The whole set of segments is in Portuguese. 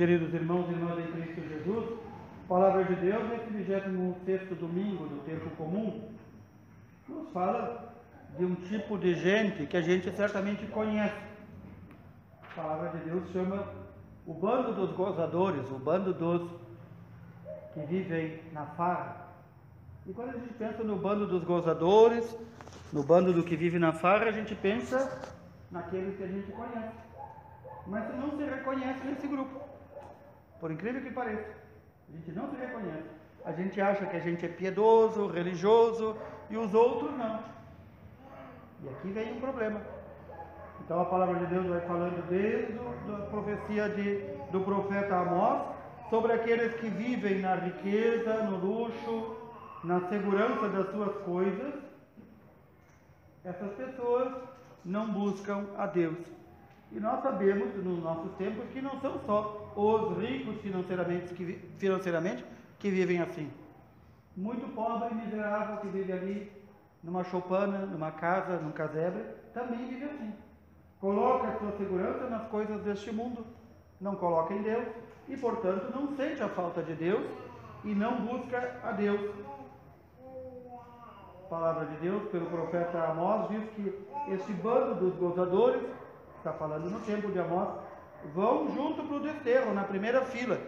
Queridos irmãos e irmãs em Cristo Jesus, Palavra de Deus, nesse 26 domingo do tempo comum, nos fala de um tipo de gente que a gente certamente conhece. A palavra de Deus chama o bando dos gozadores, o bando dos que vivem na farra. E quando a gente pensa no bando dos gozadores, no bando do que vive na farra, a gente pensa naqueles que a gente conhece. Mas não se reconhece nesse grupo, por incrível que pareça. A gente não se reconhece. A gente acha que a gente é piedoso, religioso e os outros não. E aqui vem um problema. Então a palavra de Deus vai falando desde a profecia de, do profeta Amós sobre aqueles que vivem na riqueza, no luxo, na segurança das suas coisas. Essas pessoas não buscam a Deus. E nós sabemos, nos nossos tempos, que não são só os ricos financeiramente que, financeiramente que vivem assim. Muito pobre e miserável que vive ali numa choupana, numa casa, num casebre, também vive assim. Coloca a sua segurança nas coisas deste mundo, não coloca em Deus e, portanto, não sente a falta de Deus e não busca a Deus. A palavra de Deus, pelo profeta Amós, diz que este bando dos gozadores está falando no tempo de Amós, vão junto para o desterro, na primeira fila.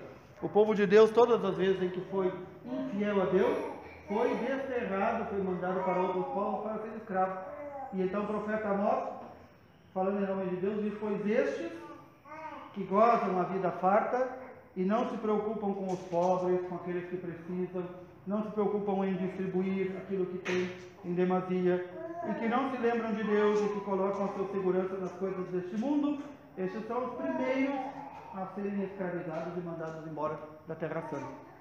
O povo de Deus, todas as vezes em que foi infiel a Deus, foi desterrado, foi mandado para outros povos para ser escravo. E então o profeta Amós, falando em nome de Deus, diz: Pois estes que gozam a vida farta e não se preocupam com os pobres, com aqueles que precisam, não se preocupam em distribuir aquilo que tem em demasia, e que não se lembram de Deus e que colocam a sua segurança nas coisas deste mundo, estes são os primeiros a serem escravizados e mandados embora da Terra Santa.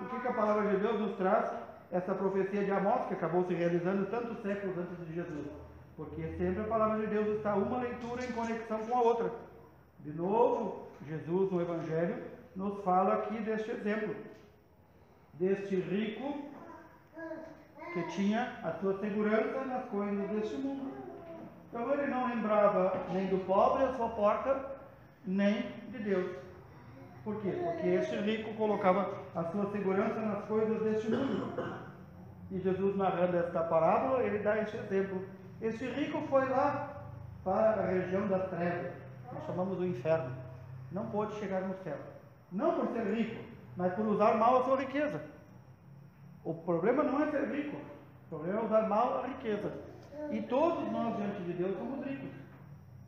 O que, que a palavra de Deus nos traz? Essa profecia de Amós, que acabou se realizando tantos séculos antes de Jesus. Porque sempre a palavra de Deus está uma leitura em conexão com a outra. De novo, Jesus no Evangelho nos fala aqui deste exemplo, deste rico que tinha a sua segurança nas coisas deste mundo. Então ele não lembrava nem do pobre à sua porta, nem de Deus. Por quê? Porque este rico colocava a sua segurança nas coisas deste mundo. E Jesus, narrando esta parábola, ele dá este exemplo. Este rico foi lá para a região das trevas, nós chamamos o inferno. Não pôde chegar no céu. Não por ser rico, mas por usar mal a sua riqueza. O problema não é ser rico, o problema é usar mal a riqueza. E todos nós, diante de Deus, somos ricos.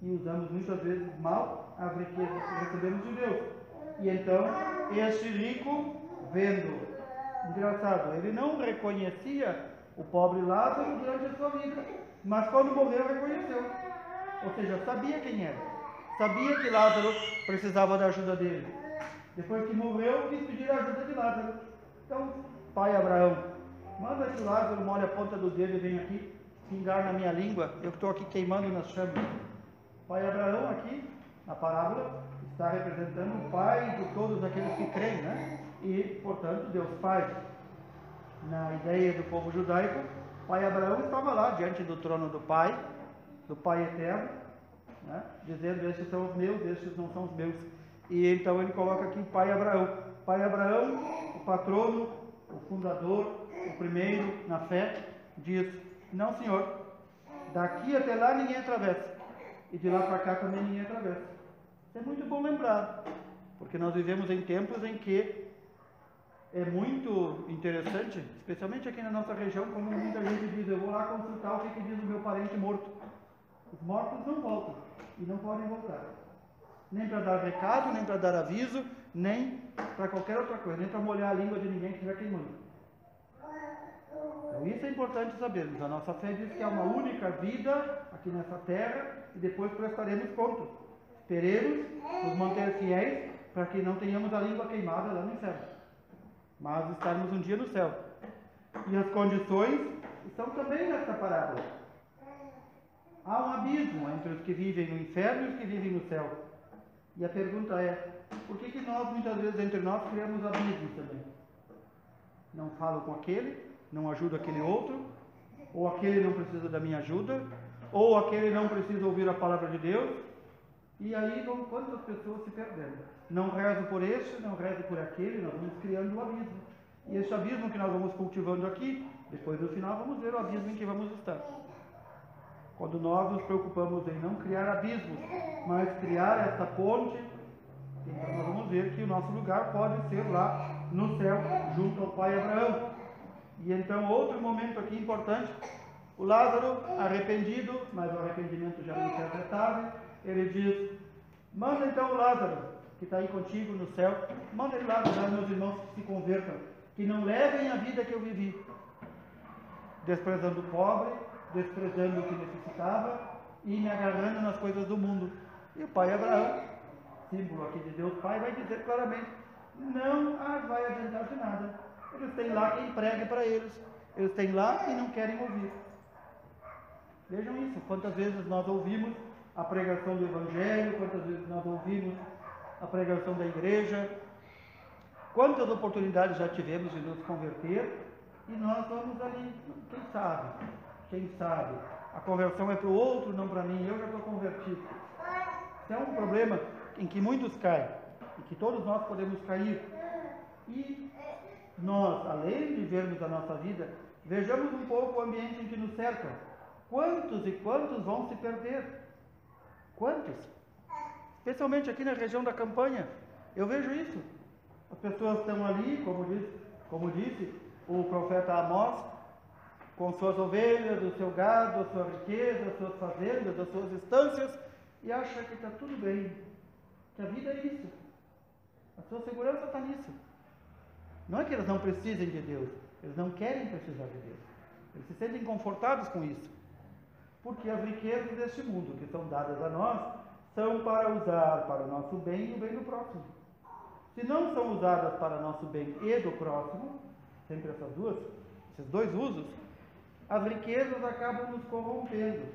E usamos muitas vezes mal as riquezas que recebemos de Deus. E então, este rico, vendo, engraçado, ele não reconhecia o pobre Lázaro durante a sua vida, mas quando morreu, reconheceu. Ou seja, sabia quem era. Sabia que Lázaro precisava da ajuda dele. Depois que morreu, quis pedir a ajuda de Lázaro. Então, pai Abraão, manda que Lázaro molhe a ponta do dedo e venha aqui pingar na minha língua, eu estou aqui queimando nas chamas. Pai Abraão aqui, na parábola, está representando o pai de todos aqueles que creem, né? E, portanto, Deus Pai. Na ideia do povo judaico, pai Abraão estava lá diante do trono do Pai, do Pai eterno, né? dizendo: Estes são os meus, estes não são os meus. E então ele coloca aqui pai Abraão. Pai Abraão, o patrono, o fundador, o primeiro na fé, diz: Não, senhor, daqui até lá ninguém atravessa, e de lá para cá também ninguém atravessa. Isso é muito bom lembrar, porque nós vivemos em tempos em que é muito interessante, especialmente aqui na nossa região, como muita gente diz: Eu vou lá consultar o que, que diz o meu parente morto. Os mortos não voltam e não podem voltar. Nem para dar recado, nem para dar aviso, nem para qualquer outra coisa, nem para molhar a língua de ninguém que estiver queimando. Isso é importante sabermos. A nossa fé diz que há uma única vida aqui nessa terra e depois prestaremos contas. Esperemos nos manter fiéis para que não tenhamos a língua queimada lá no inferno. Mas estarmos um dia no céu. E as condições estão também nessa parábola. Há um abismo entre os que vivem no inferno e os que vivem no céu. E a pergunta é: por que, que nós, muitas vezes, entre nós, criamos abismos também? Não falo com aquele, não ajudo aquele outro, ou aquele não precisa da minha ajuda, ou aquele não precisa ouvir a palavra de Deus, E aí vão quantas pessoas se perdendo. Não rezo por este, não rezo por aquele, nós vamos criando um abismo. E esse abismo que nós vamos cultivando aqui, depois no final vamos ver o abismo em que vamos estar. Quando nós nos preocupamos em não criar abismos, mas criar essa ponte, então nós vamos ver que o nosso lugar pode ser lá no céu, junto ao pai Abraão. E então, outro momento aqui importante, o Lázaro, arrependido, mas o arrependimento já não é tarde, ele diz: Manda então o Lázaro, que está aí contigo no céu, manda ele lá avisar meus irmãos que se convertam, que não levem a vida que eu vivi, desprezando o pobre, desprezando o que necessitava e me agarrando nas coisas do mundo. E o pai Abraão, símbolo aqui de Deus Pai, vai dizer claramente: não vai adiantar de nada. Eles têm lá quem pregue para eles, eles têm lá e não querem ouvir. Vejam isso, quantas vezes nós ouvimos a pregação do Evangelho, quantas vezes nós ouvimos a pregação da igreja, quantas oportunidades já tivemos de nos converter e nós vamos ali, quem sabe, quem sabe, a conversão é para o outro, não para mim, eu já estou convertido. Isso é um problema em que muitos caem e que todos nós podemos cair. E nós, além de vermos a nossa vida, vejamos um pouco o ambiente em que nos cerca. Quantos e quantos vão se perder? Quantos? Especialmente aqui na região da campanha. Eu vejo isso. As pessoas estão ali, como disse, como disse o profeta Amós, com suas ovelhas, o seu gado, a sua riqueza, as suas fazendas, as suas estâncias, e acha que está tudo bem, que a vida é isso. A sua segurança está nisso. Não é que eles não precisem de Deus, eles não querem precisar de Deus. Eles se sentem confortados com isso. Porque as riquezas deste mundo que são dadas a nós são para usar para o nosso bem e o bem do próximo. Se não são usadas para o nosso bem e do próximo, sempre essas duas, esses dois usos, as riquezas acabam nos corrompendo.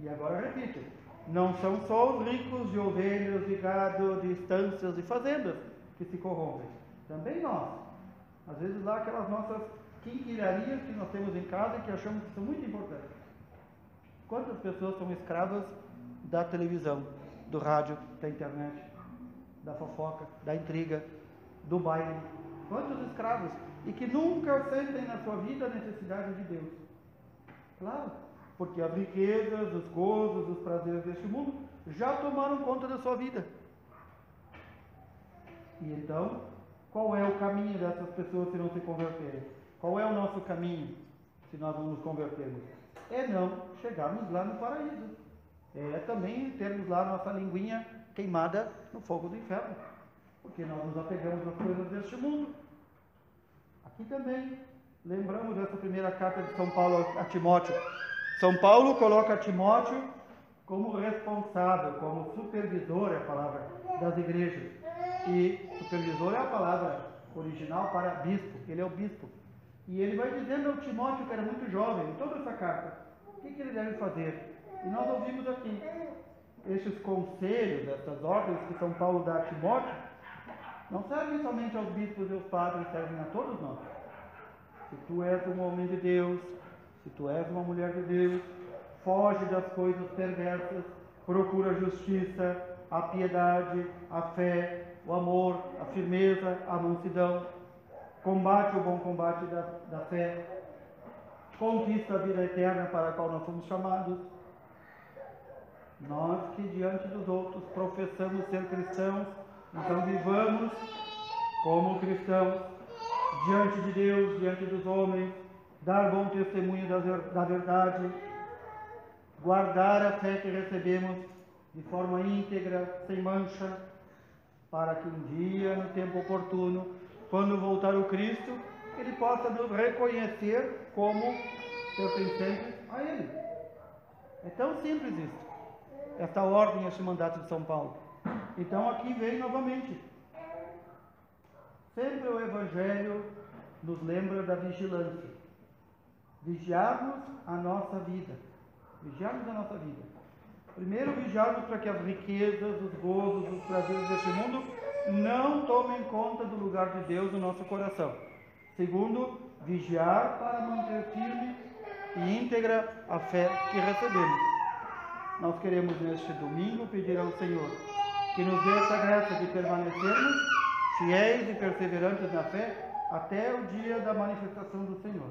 E agora repito, não são só os ricos de ovelhas, de gado, de estâncias e fazendas que se corrompem. Também nós. Às vezes lá aquelas nossas quinquilharias que nós temos em casa e que achamos que são muito importantes. Quantas pessoas são escravas da televisão, do rádio, da internet, da fofoca, da intriga, do baile? Quantos escravos? E que nunca sentem na sua vida a necessidade de Deus. Claro, porque as riquezas, os gozos, os prazeres deste mundo já tomaram conta da sua vida. E então, qual é o caminho dessas pessoas se não se converterem? Qual é o nosso caminho se nós não nos convertermos? É não chegarmos lá no paraíso. É também termos lá nossa linguinha queimada no fogo do inferno. Porque nós nos apegamos às coisas deste mundo. Aqui também, lembramos dessa primeira carta de São Paulo a Timóteo. São Paulo coloca Timóteo como responsável, como supervisor, é a palavra, das igrejas. E supervisor é a palavra original para bispo, ele é o bispo. E ele vai dizendo ao Timóteo, que era muito jovem, em toda essa carta, o que, que ele deve fazer. E nós ouvimos aqui estes conselhos, essas ordens que São Paulo dá a Timóteo, não servem somente aos bispos e aos padres, servem a todos nós. Se tu és um homem de Deus, se tu és uma mulher de Deus, foge das coisas perversas, procura a justiça, a piedade, a fé, o amor, a firmeza, a mansidão, combate o bom combate da, da fé, conquista a vida eterna para a qual nós somos chamados. Nós que diante dos outros professamos ser cristãos, então vivamos como cristãos diante de Deus, diante dos homens, dar bom testemunho da verdade, guardar a fé que recebemos de forma íntegra, sem mancha, para que um dia, no tempo oportuno, quando voltar o Cristo, ele possa nos reconhecer como pertencentes a Ele. É tão simples isso. Esta ordem, este mandato de São Paulo. Então aqui vem novamente. Sempre o Evangelho nos lembra da vigilância. Vigiarmos a nossa vida. Vigiarmos a nossa vida. Primeiro, vigiarmos para que as riquezas, os gozos, os prazeres deste mundo não tomem conta do lugar de Deus no nosso coração. Segundo, vigiar para manter firme e íntegra a fé que recebemos. Nós queremos neste domingo pedir ao Senhor que nos dê essa graça de permanecermos fiéis e perseverantes na fé até o dia da manifestação do Senhor.